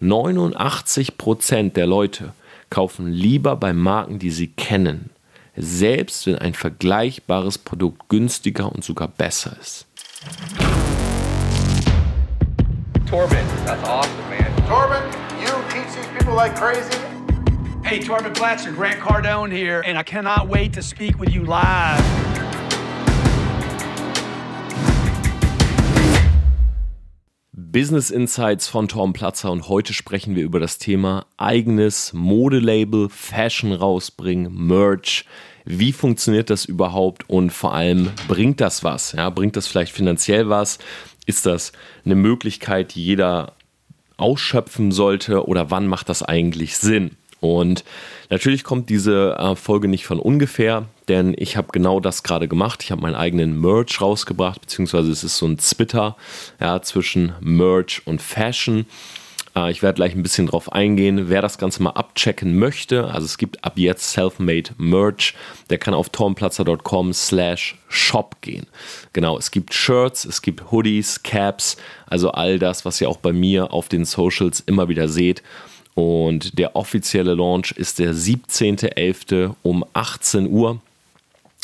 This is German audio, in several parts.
89% der Leute kaufen lieber bei Marken, die sie kennen, selbst wenn ein vergleichbares Produkt günstiger und sogar besser ist. Torben, that's awesome, man. Torben, you teach these people like crazy. Hey, Torben Blatcher, Grant Cardone here, and I cannot wait to speak with you live. Business Insights von Tom Platzer und heute sprechen wir über das Thema eigenes Modelabel, Fashion rausbringen, Merch. Wie funktioniert das überhaupt und vor allem bringt das was? Ja, bringt das vielleicht finanziell was? Ist das eine Möglichkeit, die jeder ausschöpfen sollte oder wann macht das eigentlich Sinn? Und natürlich kommt diese äh, Folge nicht von ungefähr, denn ich habe genau das gerade gemacht. Ich habe meinen eigenen Merch rausgebracht, beziehungsweise es ist so ein Zwitter ja, zwischen Merch und Fashion. Äh, ich werde gleich ein bisschen drauf eingehen, wer das Ganze mal abchecken möchte. Also es gibt ab jetzt Selfmade Merch. Der kann auf tormplatzer.com slash shop gehen. Genau, es gibt Shirts, es gibt Hoodies, Caps, also all das, was ihr auch bei mir auf den Socials immer wieder seht. Und der offizielle Launch ist der 17.11. um 18 Uhr.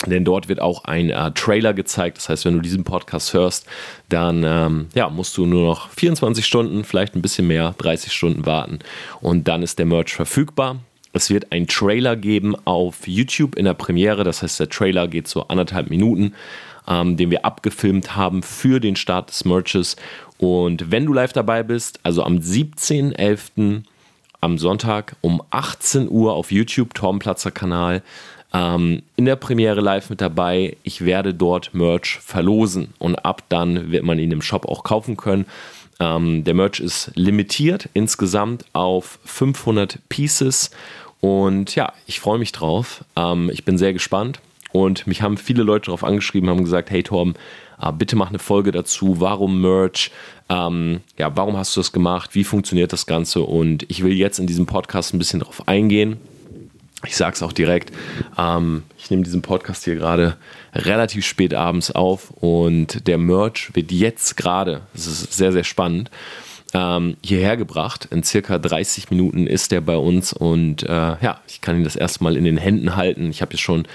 Denn dort wird auch ein äh, Trailer gezeigt. Das heißt, wenn du diesen Podcast hörst, dann ähm, ja, musst du nur noch 24 Stunden, vielleicht ein bisschen mehr, 30 Stunden warten. Und dann ist der Merch verfügbar. Es wird einen Trailer geben auf YouTube in der Premiere. Das heißt, der Trailer geht so anderthalb Minuten, ähm, den wir abgefilmt haben für den Start des Merches. Und wenn du live dabei bist, also am 17.11 am Sonntag um 18 Uhr auf YouTube, Tormplatzer Kanal, ähm, in der Premiere live mit dabei. Ich werde dort Merch verlosen und ab dann wird man ihn im Shop auch kaufen können. Ähm, der Merch ist limitiert insgesamt auf 500 Pieces und ja, ich freue mich drauf. Ähm, ich bin sehr gespannt und mich haben viele Leute darauf angeschrieben, haben gesagt, hey Torben, äh, bitte mach eine Folge dazu, warum Merch, ähm, ja, warum hast du das gemacht, wie funktioniert das Ganze? Und ich will jetzt in diesem Podcast ein bisschen darauf eingehen. Ich sage es auch direkt, ähm, ich nehme diesen Podcast hier gerade relativ spät abends auf und der Merch wird jetzt gerade, das ist sehr, sehr spannend, ähm, hierher gebracht. In circa 30 Minuten ist der bei uns und äh, ja, ich kann ihn das erste Mal in den Händen halten. Ich habe jetzt schon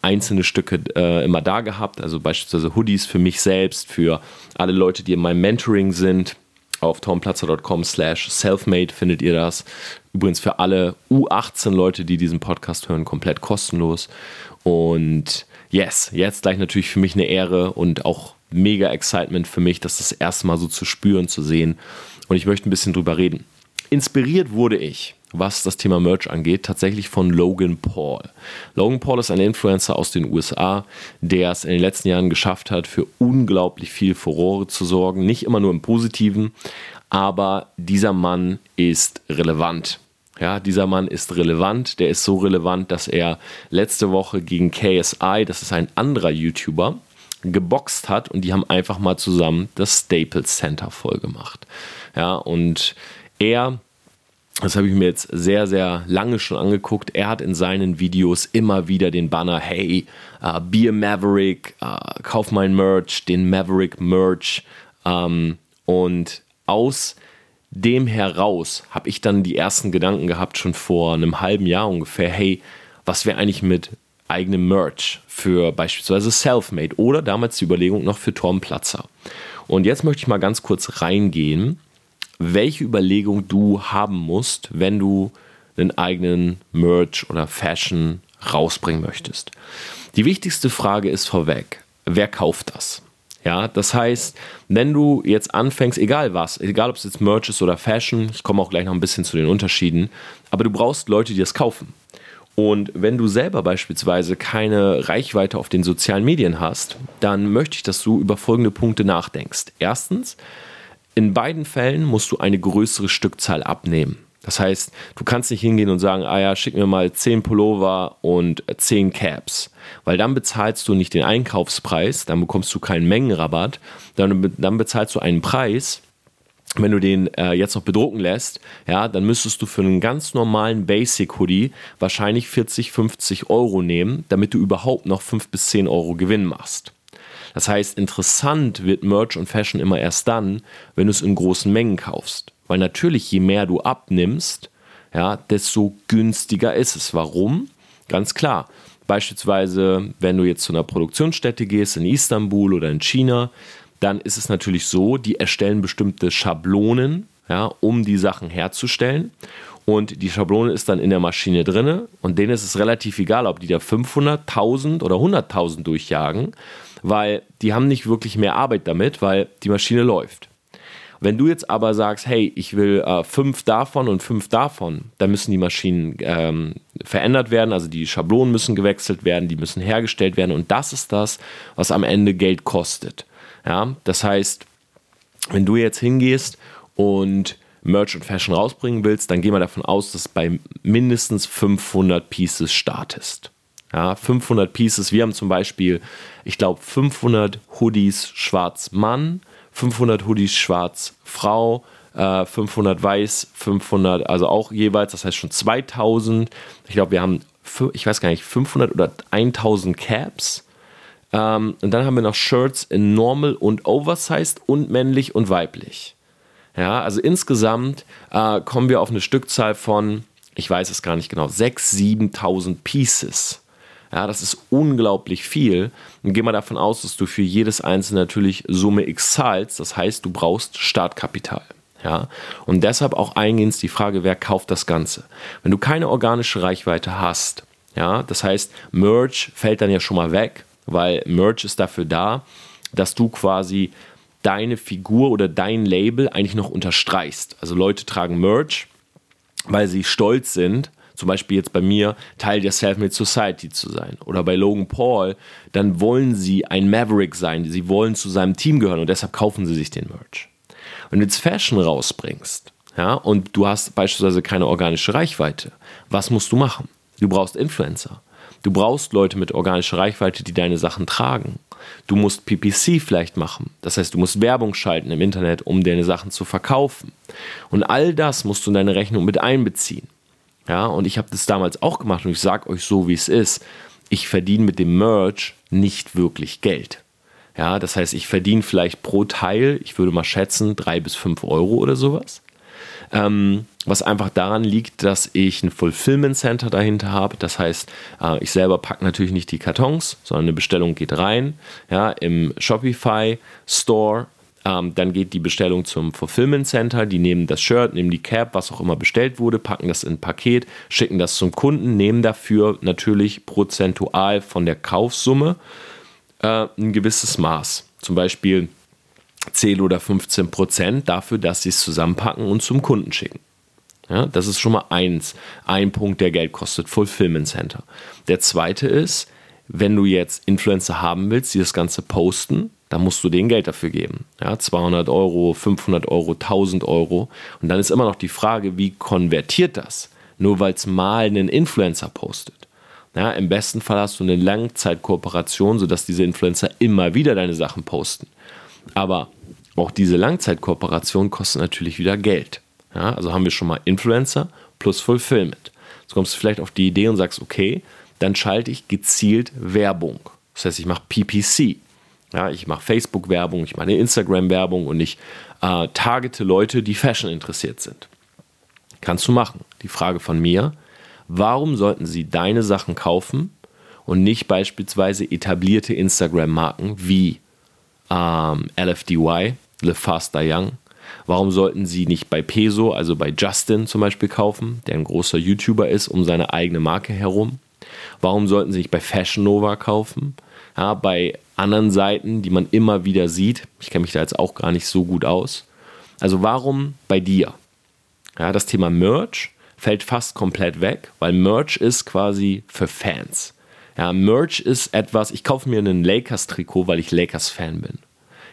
einzelne Stücke äh, immer da gehabt, also beispielsweise Hoodies für mich selbst, für alle Leute, die in meinem Mentoring sind. Auf tomplatzer.com slash selfmade findet ihr das. Übrigens für alle U18-Leute, die diesen Podcast hören, komplett kostenlos. Und yes, jetzt gleich natürlich für mich eine Ehre und auch mega Excitement für mich, das das erste Mal so zu spüren, zu sehen. Und ich möchte ein bisschen drüber reden. Inspiriert wurde ich, was das Thema Merch angeht, tatsächlich von Logan Paul. Logan Paul ist ein Influencer aus den USA, der es in den letzten Jahren geschafft hat, für unglaublich viel Furore zu sorgen. Nicht immer nur im Positiven, aber dieser Mann ist relevant. Ja, dieser Mann ist relevant. Der ist so relevant, dass er letzte Woche gegen KSI, das ist ein anderer YouTuber, geboxt hat und die haben einfach mal zusammen das Staples Center voll gemacht. Ja, und er, das habe ich mir jetzt sehr, sehr lange schon angeguckt, er hat in seinen Videos immer wieder den Banner, hey, uh, be a Maverick, uh, kauf mein Merch, den Maverick Merch. Um, und aus dem heraus habe ich dann die ersten Gedanken gehabt, schon vor einem halben Jahr ungefähr, hey, was wäre eigentlich mit eigenem Merch für beispielsweise Selfmade oder damals die Überlegung noch für Tom Platzer. Und jetzt möchte ich mal ganz kurz reingehen, welche Überlegung du haben musst, wenn du einen eigenen Merch oder Fashion rausbringen möchtest. Die wichtigste Frage ist vorweg, wer kauft das? Ja, das heißt, wenn du jetzt anfängst, egal was, egal ob es jetzt Merch ist oder Fashion, ich komme auch gleich noch ein bisschen zu den Unterschieden, aber du brauchst Leute, die das kaufen. Und wenn du selber beispielsweise keine Reichweite auf den sozialen Medien hast, dann möchte ich, dass du über folgende Punkte nachdenkst. Erstens, in beiden Fällen musst du eine größere Stückzahl abnehmen. Das heißt, du kannst nicht hingehen und sagen, ah ja, schick mir mal 10 Pullover und 10 Caps, weil dann bezahlst du nicht den Einkaufspreis, dann bekommst du keinen Mengenrabatt, dann, dann bezahlst du einen Preis, wenn du den äh, jetzt noch bedrucken lässt, ja, dann müsstest du für einen ganz normalen Basic Hoodie wahrscheinlich 40, 50 Euro nehmen, damit du überhaupt noch 5 bis 10 Euro Gewinn machst. Das heißt, interessant wird Merch und Fashion immer erst dann, wenn du es in großen Mengen kaufst. Weil natürlich, je mehr du abnimmst, ja, desto günstiger ist es. Warum? Ganz klar. Beispielsweise, wenn du jetzt zu einer Produktionsstätte gehst in Istanbul oder in China, dann ist es natürlich so, die erstellen bestimmte Schablonen, ja, um die Sachen herzustellen. Und die Schablone ist dann in der Maschine drin und denen ist es relativ egal, ob die da 500, 1000 oder 100.000 durchjagen, weil die haben nicht wirklich mehr Arbeit damit, weil die Maschine läuft. Wenn du jetzt aber sagst, hey, ich will äh, fünf davon und fünf davon, dann müssen die Maschinen ähm, verändert werden, also die Schablonen müssen gewechselt werden, die müssen hergestellt werden und das ist das, was am Ende Geld kostet. Ja, das heißt, wenn du jetzt hingehst und Merch und Fashion rausbringen willst, dann geh mal davon aus, dass bei mindestens 500 Pieces startest. Ja, 500 Pieces. Wir haben zum Beispiel, ich glaube, 500 Hoodies schwarz Mann, 500 Hoodies schwarz Frau, äh, 500 weiß, 500, also auch jeweils, das heißt schon 2000. Ich glaube, wir haben, ich weiß gar nicht, 500 oder 1000 Caps. Ähm, und dann haben wir noch Shirts in Normal und Oversized und männlich und weiblich. Ja, also insgesamt äh, kommen wir auf eine Stückzahl von, ich weiß es gar nicht genau, 6.000, 7.000 Pieces. Ja, das ist unglaublich viel. Und geh mal davon aus, dass du für jedes einzelne natürlich Summe X zahlst. Das heißt, du brauchst Startkapital. Ja, und deshalb auch eingehend die Frage, wer kauft das Ganze? Wenn du keine organische Reichweite hast, ja, das heißt, Merch fällt dann ja schon mal weg, weil Merch ist dafür da, dass du quasi deine Figur oder dein Label eigentlich noch unterstreichst. Also Leute tragen Merch, weil sie stolz sind zum Beispiel jetzt bei mir, Teil der Self-Made Society zu sein. Oder bei Logan Paul, dann wollen sie ein Maverick sein. Sie wollen zu seinem Team gehören und deshalb kaufen sie sich den Merch. Wenn du jetzt Fashion rausbringst, ja, und du hast beispielsweise keine organische Reichweite, was musst du machen? Du brauchst Influencer. Du brauchst Leute mit organischer Reichweite, die deine Sachen tragen. Du musst PPC vielleicht machen. Das heißt, du musst Werbung schalten im Internet, um deine Sachen zu verkaufen. Und all das musst du in deine Rechnung mit einbeziehen. Ja, und ich habe das damals auch gemacht und ich sage euch so, wie es ist. Ich verdiene mit dem Merch nicht wirklich Geld. Ja, das heißt, ich verdiene vielleicht pro Teil, ich würde mal schätzen, drei bis fünf Euro oder sowas. Ähm, was einfach daran liegt, dass ich ein Fulfillment Center dahinter habe. Das heißt, äh, ich selber packe natürlich nicht die Kartons, sondern eine Bestellung geht rein. Ja, Im Shopify Store ähm, dann geht die Bestellung zum Fulfillment Center, die nehmen das Shirt, nehmen die Cap, was auch immer bestellt wurde, packen das in ein Paket, schicken das zum Kunden, nehmen dafür natürlich prozentual von der Kaufsumme äh, ein gewisses Maß. Zum Beispiel 10 oder 15 Prozent dafür, dass sie es zusammenpacken und zum Kunden schicken. Ja, das ist schon mal eins, ein Punkt, der Geld kostet, Fulfillment Center. Der zweite ist, wenn du jetzt Influencer haben willst, die das Ganze posten, dann musst du denen Geld dafür geben. Ja, 200 Euro, 500 Euro, 1000 Euro. Und dann ist immer noch die Frage, wie konvertiert das? Nur weil es mal einen Influencer postet. Ja, Im besten Fall hast du eine Langzeitkooperation, sodass diese Influencer immer wieder deine Sachen posten. Aber auch diese Langzeitkooperation kostet natürlich wieder Geld. Ja, also haben wir schon mal Influencer plus Fulfillment. Jetzt kommst du vielleicht auf die Idee und sagst, okay, dann schalte ich gezielt Werbung. Das heißt, ich mache PPC. Ja, ich mache Facebook-Werbung, ich mache Instagram-Werbung und ich äh, targete Leute, die Fashion interessiert sind. Kannst du machen. Die Frage von mir, warum sollten sie deine Sachen kaufen und nicht beispielsweise etablierte Instagram-Marken wie ähm, LFDY, Live Faster Young? Warum sollten sie nicht bei Peso, also bei Justin zum Beispiel kaufen, der ein großer YouTuber ist, um seine eigene Marke herum? Warum sollten sie nicht bei Fashion Nova kaufen? Ja, bei anderen Seiten, die man immer wieder sieht. Ich kenne mich da jetzt auch gar nicht so gut aus. Also warum bei dir? Ja, das Thema Merch fällt fast komplett weg, weil Merch ist quasi für Fans. Ja, Merch ist etwas, ich kaufe mir einen Lakers-Trikot, weil ich Lakers-Fan bin.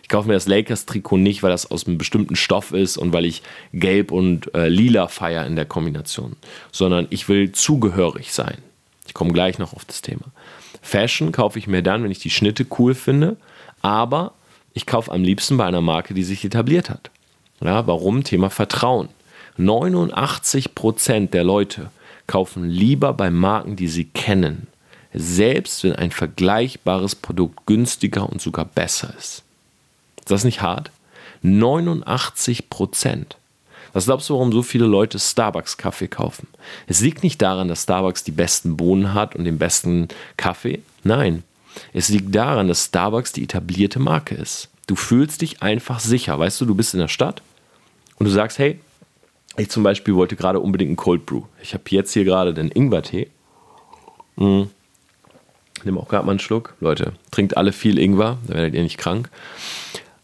Ich kaufe mir das Lakers-Trikot nicht, weil das aus einem bestimmten Stoff ist und weil ich gelb und äh, lila feiere in der Kombination, sondern ich will zugehörig sein. Ich komme gleich noch auf das Thema. Fashion kaufe ich mir dann, wenn ich die Schnitte cool finde, aber ich kaufe am liebsten bei einer Marke, die sich etabliert hat. Ja, warum? Thema Vertrauen. 89% der Leute kaufen lieber bei Marken, die sie kennen, selbst wenn ein vergleichbares Produkt günstiger und sogar besser ist. Ist das nicht hart? 89 Prozent. Was glaubst du, warum so viele Leute Starbucks-Kaffee kaufen? Es liegt nicht daran, dass Starbucks die besten Bohnen hat und den besten Kaffee. Nein, es liegt daran, dass Starbucks die etablierte Marke ist. Du fühlst dich einfach sicher. Weißt du, du bist in der Stadt und du sagst, hey, ich zum Beispiel wollte gerade unbedingt einen Cold Brew. Ich habe jetzt hier gerade den Ingwer-Tee. Mhm. Nimm auch gerade mal einen Schluck. Leute, trinkt alle viel Ingwer, dann werdet ihr nicht krank.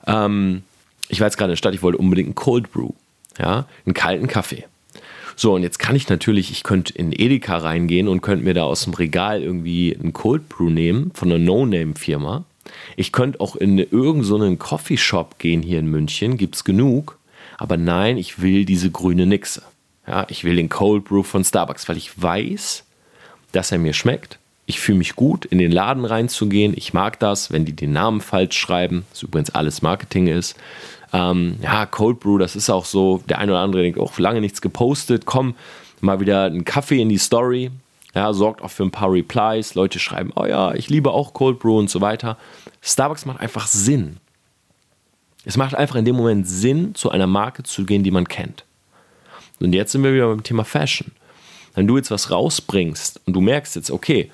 Ähm, ich war jetzt gerade in der Stadt, ich wollte unbedingt einen Cold Brew. Ja, einen kalten Kaffee. So, und jetzt kann ich natürlich, ich könnte in Edeka reingehen und könnte mir da aus dem Regal irgendwie einen Cold Brew nehmen von einer No-Name-Firma. Ich könnte auch in irgendeinen so Coffeeshop gehen hier in München, gibt es genug. Aber nein, ich will diese grüne Nixe. Ja, ich will den Cold Brew von Starbucks, weil ich weiß, dass er mir schmeckt. Ich fühle mich gut, in den Laden reinzugehen. Ich mag das, wenn die den Namen falsch schreiben, was übrigens alles Marketing ist. Ähm, ja, Cold Brew, das ist auch so, der eine oder andere denkt, auch oh, lange nichts gepostet, komm, mal wieder einen Kaffee in die Story. Ja, sorgt auch für ein paar Replies. Leute schreiben, oh ja, ich liebe auch Cold Brew und so weiter. Starbucks macht einfach Sinn. Es macht einfach in dem Moment Sinn, zu einer Marke zu gehen, die man kennt. Und jetzt sind wir wieder beim Thema Fashion. Wenn du jetzt was rausbringst und du merkst jetzt, okay,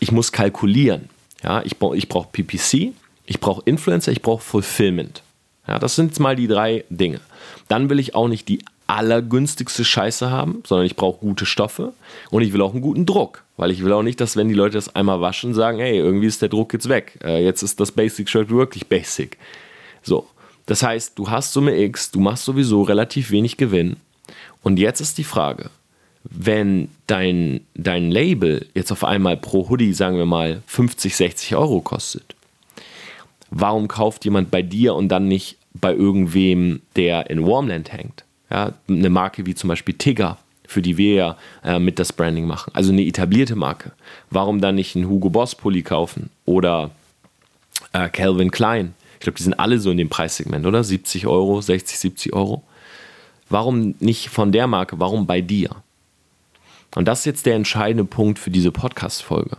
ich muss kalkulieren. Ja, ich, ich brauche PPC, ich brauche Influencer, ich brauche Fulfillment. Ja, das sind jetzt mal die drei Dinge. Dann will ich auch nicht die allergünstigste Scheiße haben, sondern ich brauche gute Stoffe und ich will auch einen guten Druck, weil ich will auch nicht, dass wenn die Leute das einmal waschen, sagen, hey, irgendwie ist der Druck jetzt weg. Äh, jetzt ist das Basic Shirt wirklich basic. So, das heißt, du hast Summe X, du machst sowieso relativ wenig Gewinn und jetzt ist die Frage, wenn dein, dein Label jetzt auf einmal pro Hoodie, sagen wir mal, 50, 60 Euro kostet, warum kauft jemand bei dir und dann nicht bei irgendwem, der in Warmland hängt? Ja, eine Marke wie zum Beispiel Tigger, für die wir ja äh, mit das Branding machen. Also eine etablierte Marke. Warum dann nicht einen Hugo Boss Pulli kaufen oder äh, Calvin Klein? Ich glaube, die sind alle so in dem Preissegment, oder? 70 Euro, 60, 70 Euro. Warum nicht von der Marke? Warum bei dir? Und das ist jetzt der entscheidende Punkt für diese Podcast-Folge.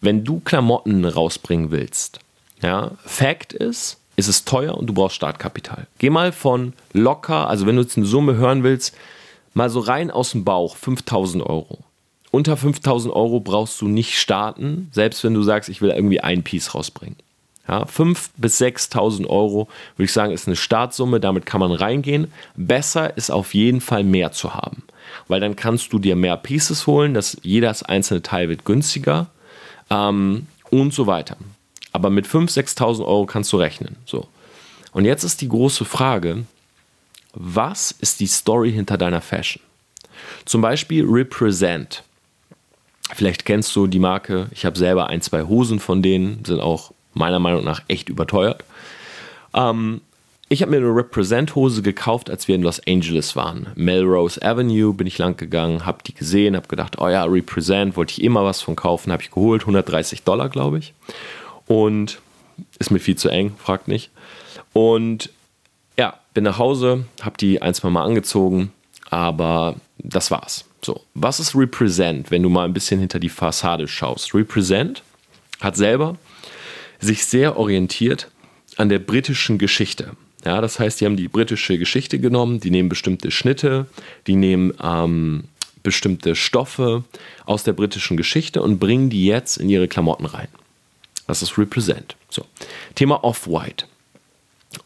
Wenn du Klamotten rausbringen willst, ja, Fact ist, ist es teuer und du brauchst Startkapital. Geh mal von locker, also wenn du jetzt eine Summe hören willst, mal so rein aus dem Bauch, 5000 Euro. Unter 5000 Euro brauchst du nicht starten, selbst wenn du sagst, ich will irgendwie ein Piece rausbringen. Ja, 5.000 bis 6.000 Euro, würde ich sagen, ist eine Startsumme, damit kann man reingehen. Besser ist auf jeden Fall mehr zu haben, weil dann kannst du dir mehr Pieces holen, dass jedes einzelne Teil wird günstiger ähm, und so weiter. Aber mit 5.000, 6.000 Euro kannst du rechnen. So. Und jetzt ist die große Frage, was ist die Story hinter deiner Fashion? Zum Beispiel Represent. Vielleicht kennst du die Marke. Ich habe selber ein, zwei Hosen von denen, sind auch meiner Meinung nach echt überteuert. Ähm, ich habe mir eine Represent-Hose gekauft, als wir in Los Angeles waren. Melrose Avenue bin ich lang gegangen, habe die gesehen, habe gedacht, oh ja, Represent, wollte ich immer was von kaufen, habe ich geholt, 130 Dollar, glaube ich. Und ist mir viel zu eng, fragt nicht. Und ja, bin nach Hause, habe die ein, zwei Mal angezogen, aber das war's. So, was ist Represent, wenn du mal ein bisschen hinter die Fassade schaust? Represent hat selber sich sehr orientiert an der britischen Geschichte. Ja, das heißt, die haben die britische Geschichte genommen, die nehmen bestimmte Schnitte, die nehmen ähm, bestimmte Stoffe aus der britischen Geschichte und bringen die jetzt in ihre Klamotten rein. Das ist Represent. So. Thema Off-White.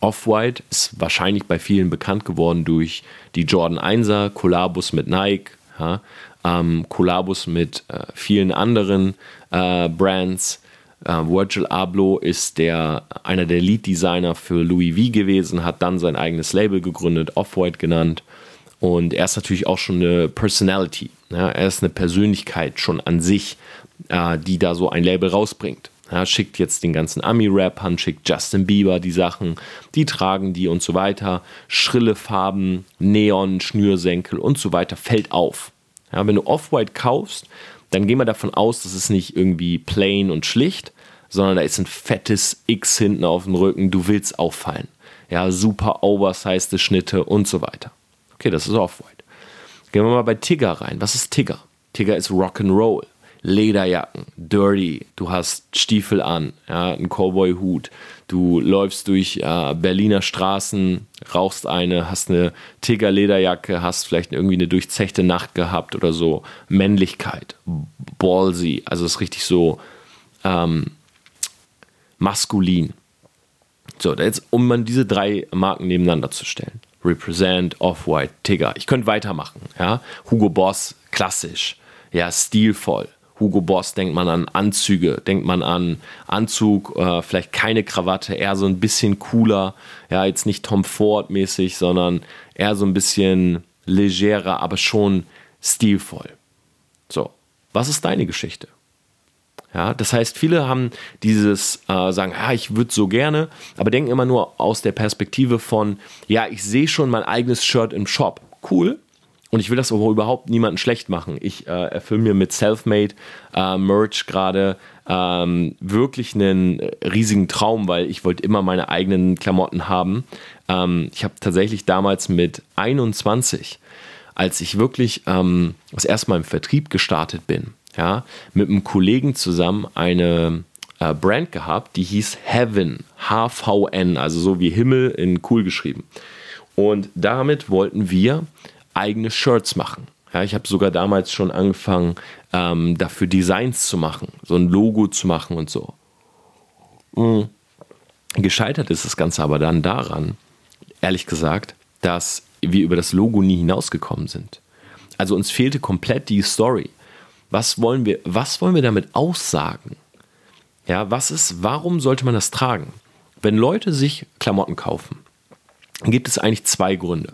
Off-White ist wahrscheinlich bei vielen bekannt geworden durch die Jordan 1er, Kollabus mit Nike, ja, ähm, Kollabus mit äh, vielen anderen äh, Brands, Virgil Abloh ist der, einer der Lead-Designer für Louis V gewesen, hat dann sein eigenes Label gegründet, Off-White genannt. Und er ist natürlich auch schon eine Personality. Ja, er ist eine Persönlichkeit schon an sich, äh, die da so ein Label rausbringt. Ja, schickt jetzt den ganzen Ami-Rappern, schickt Justin Bieber die Sachen, die tragen die und so weiter. Schrille Farben, Neon, Schnürsenkel und so weiter fällt auf. Ja, wenn du Off-White kaufst, dann gehen wir davon aus, dass es nicht irgendwie plain und schlicht, sondern da ist ein fettes X hinten auf dem Rücken, du willst auffallen. Ja, super oversized Schnitte und so weiter. Okay, das ist Off-White. Gehen wir mal bei Tigger rein. Was ist Tigger? Tigger ist Rock'n'Roll. Lederjacken, dirty, du hast Stiefel an, ja, einen Cowboy-Hut, du läufst durch äh, Berliner Straßen, rauchst eine, hast eine Tiger-Lederjacke, hast vielleicht irgendwie eine durchzechte Nacht gehabt oder so. Männlichkeit, ballsy, also ist richtig so ähm, maskulin. So, jetzt, um man diese drei Marken nebeneinander zu stellen. Represent, Off-White, Tigger. Ich könnte weitermachen. Ja? Hugo Boss, klassisch. Ja, stilvoll. Hugo Boss denkt man an Anzüge, denkt man an Anzug, äh, vielleicht keine Krawatte, eher so ein bisschen cooler. Ja, jetzt nicht Tom Ford mäßig, sondern eher so ein bisschen legerer, aber schon stilvoll. So, was ist deine Geschichte? Ja, das heißt, viele haben dieses äh, sagen, ah, ich würde so gerne, aber denken immer nur aus der Perspektive von, ja, ich sehe schon mein eigenes Shirt im Shop. Cool. Und ich will das überhaupt niemanden schlecht machen. Ich äh, erfülle mir mit Selfmade äh, Merch gerade ähm, wirklich einen riesigen Traum, weil ich wollte immer meine eigenen Klamotten haben. Ähm, ich habe tatsächlich damals mit 21, als ich wirklich ähm, das erste Mal im Vertrieb gestartet bin, ja, mit einem Kollegen zusammen eine äh, Brand gehabt, die hieß Heaven, H-V-N, also so wie Himmel in cool geschrieben. Und damit wollten wir eigene Shirts machen. Ja, ich habe sogar damals schon angefangen, ähm, dafür Designs zu machen, so ein Logo zu machen und so. Mhm. Gescheitert ist das Ganze aber dann daran, ehrlich gesagt, dass wir über das Logo nie hinausgekommen sind. Also uns fehlte komplett die Story. Was wollen wir, was wollen wir damit aussagen? Ja, was ist, warum sollte man das tragen? Wenn Leute sich Klamotten kaufen, gibt es eigentlich zwei Gründe.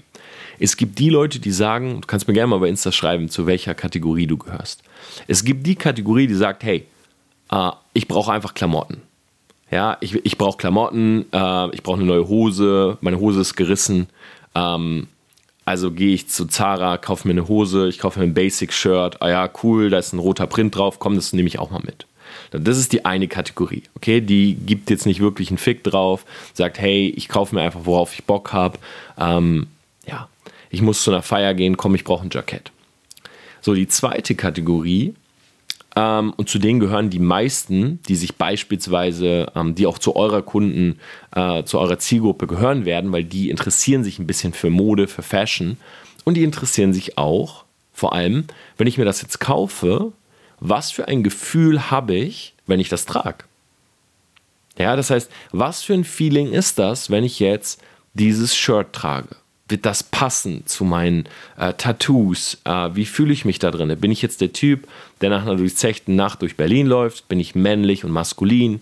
Es gibt die Leute, die sagen, du kannst mir gerne mal bei Insta schreiben, zu welcher Kategorie du gehörst. Es gibt die Kategorie, die sagt, hey, äh, ich brauche einfach Klamotten. Ja, ich, ich brauche Klamotten, äh, ich brauche eine neue Hose, meine Hose ist gerissen. Ähm, also gehe ich zu Zara, kaufe mir eine Hose, ich kaufe mir ein Basic-Shirt. Ah ja, cool, da ist ein roter Print drauf, komm, das nehme ich auch mal mit. Das ist die eine Kategorie, okay? Die gibt jetzt nicht wirklich einen Fick drauf, sagt, hey, ich kaufe mir einfach, worauf ich Bock habe. Ähm, ich muss zu einer Feier gehen, komm, ich brauche ein Jackett. So, die zweite Kategorie ähm, und zu denen gehören die meisten, die sich beispielsweise, ähm, die auch zu eurer Kunden, äh, zu eurer Zielgruppe gehören werden, weil die interessieren sich ein bisschen für Mode, für Fashion. Und die interessieren sich auch, vor allem, wenn ich mir das jetzt kaufe, was für ein Gefühl habe ich, wenn ich das trage? Ja, das heißt, was für ein Feeling ist das, wenn ich jetzt dieses Shirt trage? Wird das passen zu meinen äh, Tattoos? Äh, wie fühle ich mich da drin? Bin ich jetzt der Typ, der nach einer durchzechten Nacht durch Berlin läuft? Bin ich männlich und maskulin?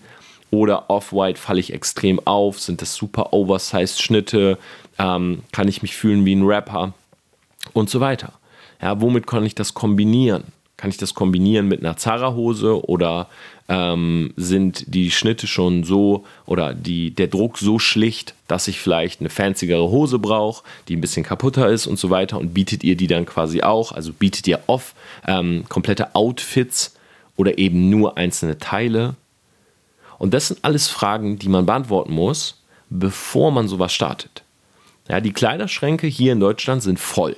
Oder off-white falle ich extrem auf? Sind das super oversized Schnitte? Ähm, kann ich mich fühlen wie ein Rapper? Und so weiter. Ja, womit kann ich das kombinieren? Kann ich das kombinieren mit einer Zara-Hose oder ähm, sind die Schnitte schon so oder die, der Druck so schlicht, dass ich vielleicht eine fanzigere Hose brauche, die ein bisschen kaputter ist und so weiter und bietet ihr die dann quasi auch, also bietet ihr off ähm, komplette Outfits oder eben nur einzelne Teile. Und das sind alles Fragen, die man beantworten muss, bevor man sowas startet. Ja, die Kleiderschränke hier in Deutschland sind voll.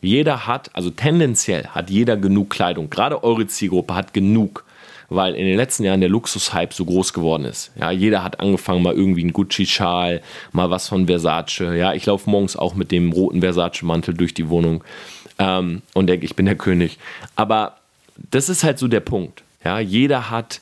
Jeder hat, also tendenziell hat jeder genug Kleidung. Gerade eure Zielgruppe hat genug, weil in den letzten Jahren der Luxushype so groß geworden ist. Ja, jeder hat angefangen, mal irgendwie einen Gucci-Schal, mal was von Versace. Ja, ich laufe morgens auch mit dem roten Versace-Mantel durch die Wohnung ähm, und denke, ich bin der König. Aber das ist halt so der Punkt. Ja, jeder hat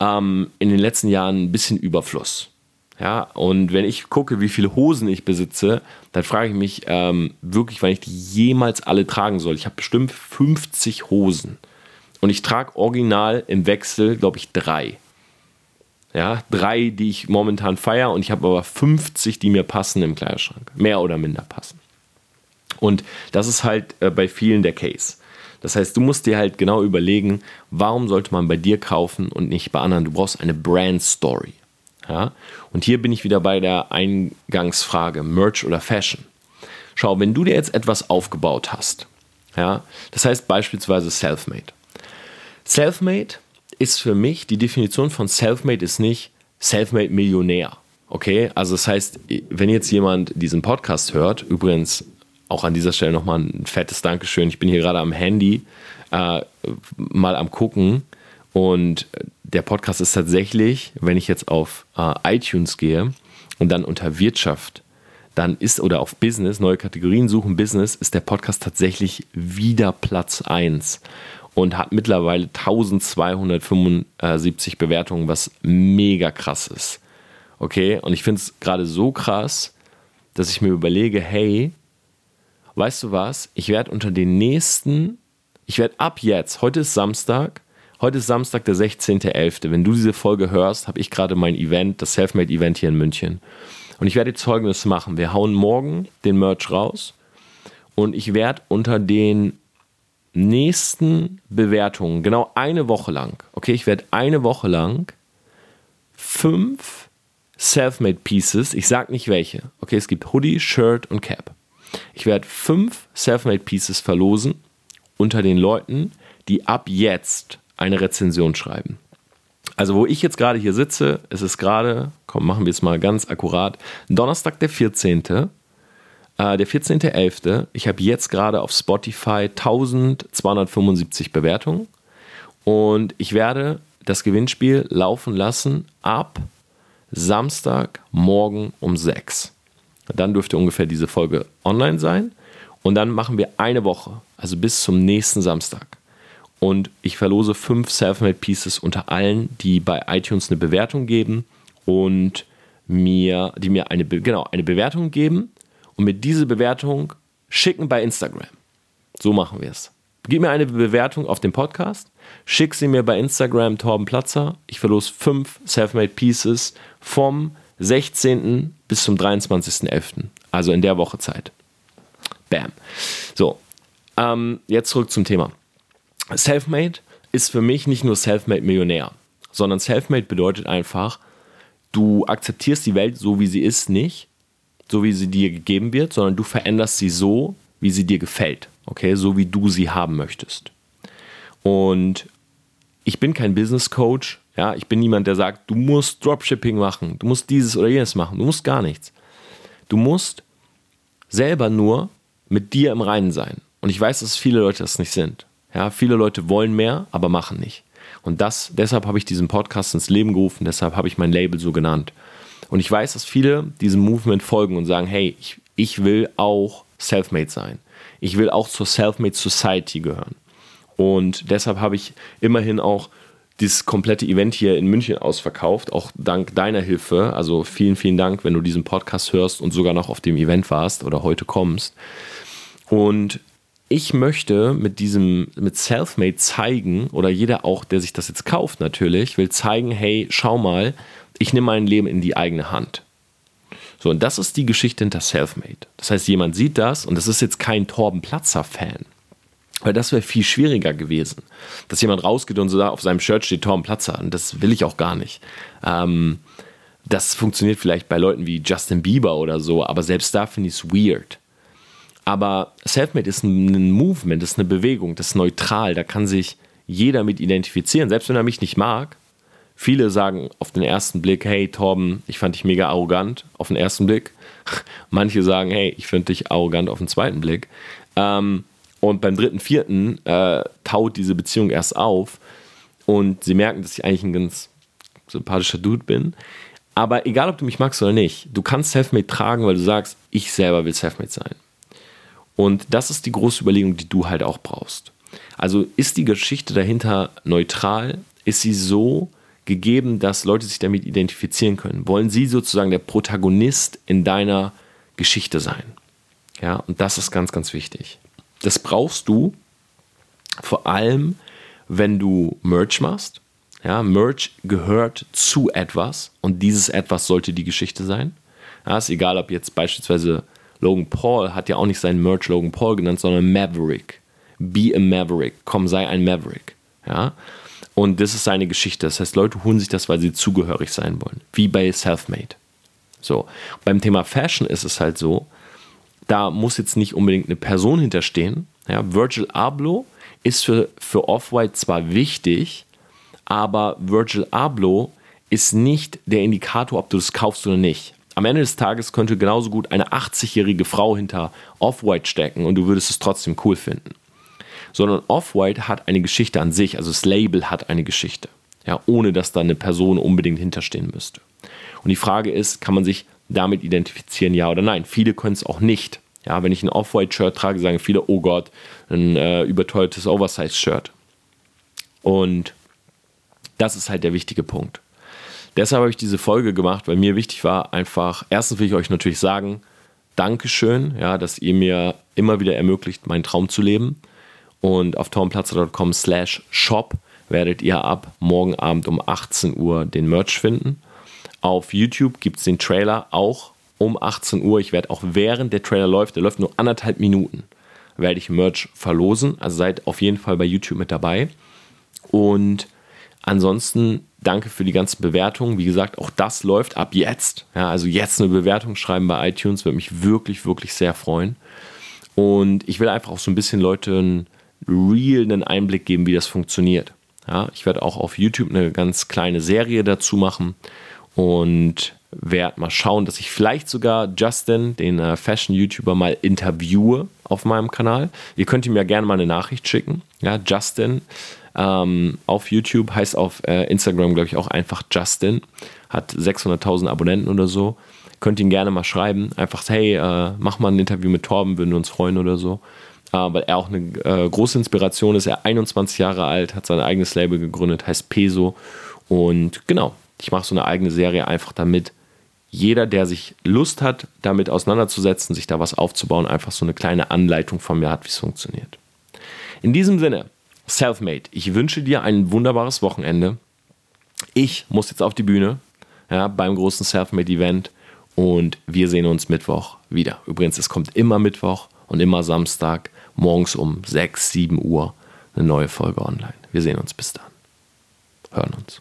ähm, in den letzten Jahren ein bisschen Überfluss. Ja, und wenn ich gucke, wie viele Hosen ich besitze, dann frage ich mich ähm, wirklich, wann ich die jemals alle tragen soll. Ich habe bestimmt 50 Hosen. Und ich trage original im Wechsel, glaube ich, drei. Ja, drei, die ich momentan feiere und ich habe aber 50, die mir passen im Kleiderschrank. Mehr oder minder passen. Und das ist halt äh, bei vielen der Case. Das heißt, du musst dir halt genau überlegen, warum sollte man bei dir kaufen und nicht bei anderen. Du brauchst eine Brand Story. Ja? Und hier bin ich wieder bei der Eingangsfrage, Merch oder Fashion. Schau, wenn du dir jetzt etwas aufgebaut hast, ja, das heißt beispielsweise Selfmade. Selfmade ist für mich, die Definition von Selfmade ist nicht Selfmade Millionär. Okay, also das heißt, wenn jetzt jemand diesen Podcast hört, übrigens auch an dieser Stelle nochmal ein fettes Dankeschön. Ich bin hier gerade am Handy äh, mal am gucken Und der Podcast ist tatsächlich, wenn ich jetzt auf äh, iTunes gehe und dann unter Wirtschaft, dann ist, oder auf Business, neue Kategorien suchen, Business, ist der Podcast tatsächlich wieder Platz 1 und hat mittlerweile 1275 Bewertungen, was mega krass ist. Okay, und ich finde es gerade so krass, dass ich mir überlege, hey, weißt du was, ich werde unter den nächsten, ich werde ab jetzt, heute ist Samstag, heute ist Samstag, der 16.11., wenn du diese Folge hörst, habe ich gerade mein Event, das Selfmade-Event hier in München. Und ich werde jetzt folgendes machen, wir hauen morgen den Merch raus und ich werde unter den nächsten Bewertungen, genau eine Woche lang, okay, ich werde eine Woche lang fünf Selfmade Pieces, ich sage nicht welche, okay, es gibt Hoodie, Shirt und Cap. Ich werde fünf Selfmade Pieces verlosen unter den Leuten, die ab jetzt eine Rezension schreiben. Also wo ich jetzt gerade hier sitze, es ist gerade, komm, machen wir es mal ganz akkurat, Donnerstag der 14. Äh, der 14.11. Ich habe jetzt gerade auf Spotify 1275 Bewertungen und ich werde das Gewinnspiel laufen lassen ab Samstag morgen um 6. Dann dürfte ungefähr diese Folge online sein. Und dann machen wir eine Woche, also bis zum nächsten Samstag. Und ich verlose fünf Selfmade Pieces unter allen, die bei iTunes eine Bewertung geben und mir, die mir eine, genau, eine Bewertung geben und mir diese Bewertung schicken bei Instagram. So machen wir es. Gib mir eine Bewertung auf dem Podcast, schick sie mir bei Instagram Torben Platzer. Ich verlose fünf Selfmade Pieces vom 16. bis zum 23.11. Also in der Woche Zeit. Bam. So, ähm, jetzt zurück zum Thema. Selfmade ist für mich nicht nur Selfmade Millionär, sondern Selfmade bedeutet einfach, du akzeptierst die Welt so, wie sie ist, nicht so, wie sie dir gegeben wird, sondern du veränderst sie so, wie sie dir gefällt. Okay, so wie du sie haben möchtest. Und ich bin kein Business Coach. Ja, ich bin niemand, der sagt, du musst Dropshipping machen, du musst dieses oder jenes machen. Du musst gar nichts. Du musst selber nur mit dir im Reinen sein. Und ich weiß, dass viele Leute das nicht sind. Ja, viele Leute wollen mehr, aber machen nicht. Und das, deshalb habe ich diesen Podcast ins Leben gerufen, deshalb habe ich mein Label so genannt. Und ich weiß, dass viele diesem Movement folgen und sagen, hey, ich, ich will auch Selfmade sein. Ich will auch zur Selfmade Society gehören. Und deshalb habe ich immerhin auch dieses komplette Event hier in München ausverkauft, auch dank deiner Hilfe. Also vielen, vielen Dank, wenn du diesen Podcast hörst und sogar noch auf dem Event warst oder heute kommst. Und ich möchte mit diesem, mit Selfmade zeigen, oder jeder auch, der sich das jetzt kauft natürlich, will zeigen, hey, schau mal, ich nehme mein Leben in die eigene Hand. So, und das ist die Geschichte hinter Selfmade. Das heißt, jemand sieht das und das ist jetzt kein Torben Platzer-Fan. Weil das wäre viel schwieriger gewesen. Dass jemand rausgeht und so da auf seinem Shirt steht Torben Platzer. Und das will ich auch gar nicht. Ähm, das funktioniert vielleicht bei Leuten wie Justin Bieber oder so, aber selbst da finde ich es weird. Aber Selfmade ist ein Movement, ist eine Bewegung, das ist neutral, da kann sich jeder mit identifizieren, selbst wenn er mich nicht mag. Viele sagen auf den ersten Blick, hey Torben, ich fand dich mega arrogant auf den ersten Blick. Manche sagen, hey, ich finde dich arrogant auf den zweiten Blick. Ähm, und beim dritten, vierten äh, taut diese Beziehung erst auf und sie merken, dass ich eigentlich ein ganz sympathischer Dude bin. Aber egal, ob du mich magst oder nicht, du kannst Selfmade tragen, weil du sagst, ich selber will Selfmade sein. Und das ist die große Überlegung, die du halt auch brauchst. Also ist die Geschichte dahinter neutral? Ist sie so gegeben, dass Leute sich damit identifizieren können? Wollen sie sozusagen der Protagonist in deiner Geschichte sein? Ja, und das ist ganz, ganz wichtig. Das brauchst du vor allem, wenn du Merch machst. Ja, Merch gehört zu etwas und dieses etwas sollte die Geschichte sein. Ja, ist egal, ob jetzt beispielsweise Logan Paul hat ja auch nicht seinen Merch Logan Paul genannt, sondern Maverick. Be a Maverick. Komm, sei ein Maverick. Ja. Und das ist seine Geschichte. Das heißt, Leute holen sich das, weil sie zugehörig sein wollen. Wie bei Selfmade. So. Beim Thema Fashion ist es halt so, da muss jetzt nicht unbedingt eine Person hinterstehen. Ja, Virgil Abloh ist für, für Off-White zwar wichtig, aber Virgil Abloh ist nicht der Indikator, ob du das kaufst oder nicht am Ende des Tages könnte genauso gut eine 80-jährige Frau hinter Off-White stecken und du würdest es trotzdem cool finden. sondern Off-White hat eine Geschichte an sich, also das Label hat eine Geschichte, ja, ohne dass da eine Person unbedingt hinterstehen müsste. Und die Frage ist, kann man sich damit identifizieren, ja oder nein? Viele können es auch nicht. Ja, wenn ich ein Off-White-Shirt trage, sagen viele, oh Gott, ein äh, überteuertes Oversize-Shirt. Und das ist halt der wichtige Punkt. Deshalb habe ich diese Folge gemacht, weil mir wichtig war, einfach, erstens will ich euch natürlich sagen, Dankeschön, ja, dass ihr mir immer wieder ermöglicht, meinen Traum zu leben. Und auf tormplatzer.com slash shop werdet ihr ab morgen Abend um 18 Uhr den Merch finden. Auf YouTube gibt es den Trailer auch um 18 Uhr. Ich werde auch während der Trailer läuft, der läuft nur anderthalb Minuten, werde ich Merch verlosen. Also seid auf jeden Fall bei YouTube mit dabei. Und ansonsten danke für die ganzen Bewertungen. Wie gesagt, auch das läuft ab jetzt. Ja, also jetzt eine Bewertung schreiben bei iTunes würde mich wirklich, wirklich sehr freuen. Und ich will einfach auch so ein bisschen Leuten einen Einblick geben, wie das funktioniert. Ja, ich werde auch auf YouTube eine ganz kleine Serie dazu machen und werde mal schauen, dass ich vielleicht sogar Justin, den äh, Fashion-YouTuber, mal interviewe auf meinem Kanal. Ihr könnt ihm ja gerne mal eine Nachricht schicken. Ja, Justin ähm, auf YouTube heißt auf äh, Instagram, glaube ich, auch einfach Justin. Hat 600.000 Abonnenten oder so. Könnt ihn gerne mal schreiben. Einfach, hey, äh, mach mal ein Interview mit Torben, würden wir uns freuen oder so. Äh, weil er auch eine äh, große Inspiration ist. Er 21 Jahre alt, hat sein eigenes Label gegründet, heißt Peso. Und genau, ich mache so eine eigene Serie einfach damit jeder, der sich Lust hat, damit auseinanderzusetzen, sich da was aufzubauen, einfach so eine kleine Anleitung von mir hat, wie es funktioniert. In diesem Sinne, Selfmade, ich wünsche dir ein wunderbares Wochenende. Ich muss jetzt auf die Bühne ja, beim großen Selfmade-Event und wir sehen uns Mittwoch wieder. Übrigens, es kommt immer Mittwoch und immer Samstag morgens um 6, 7 Uhr eine neue Folge online. Wir sehen uns bis dann. Hören uns.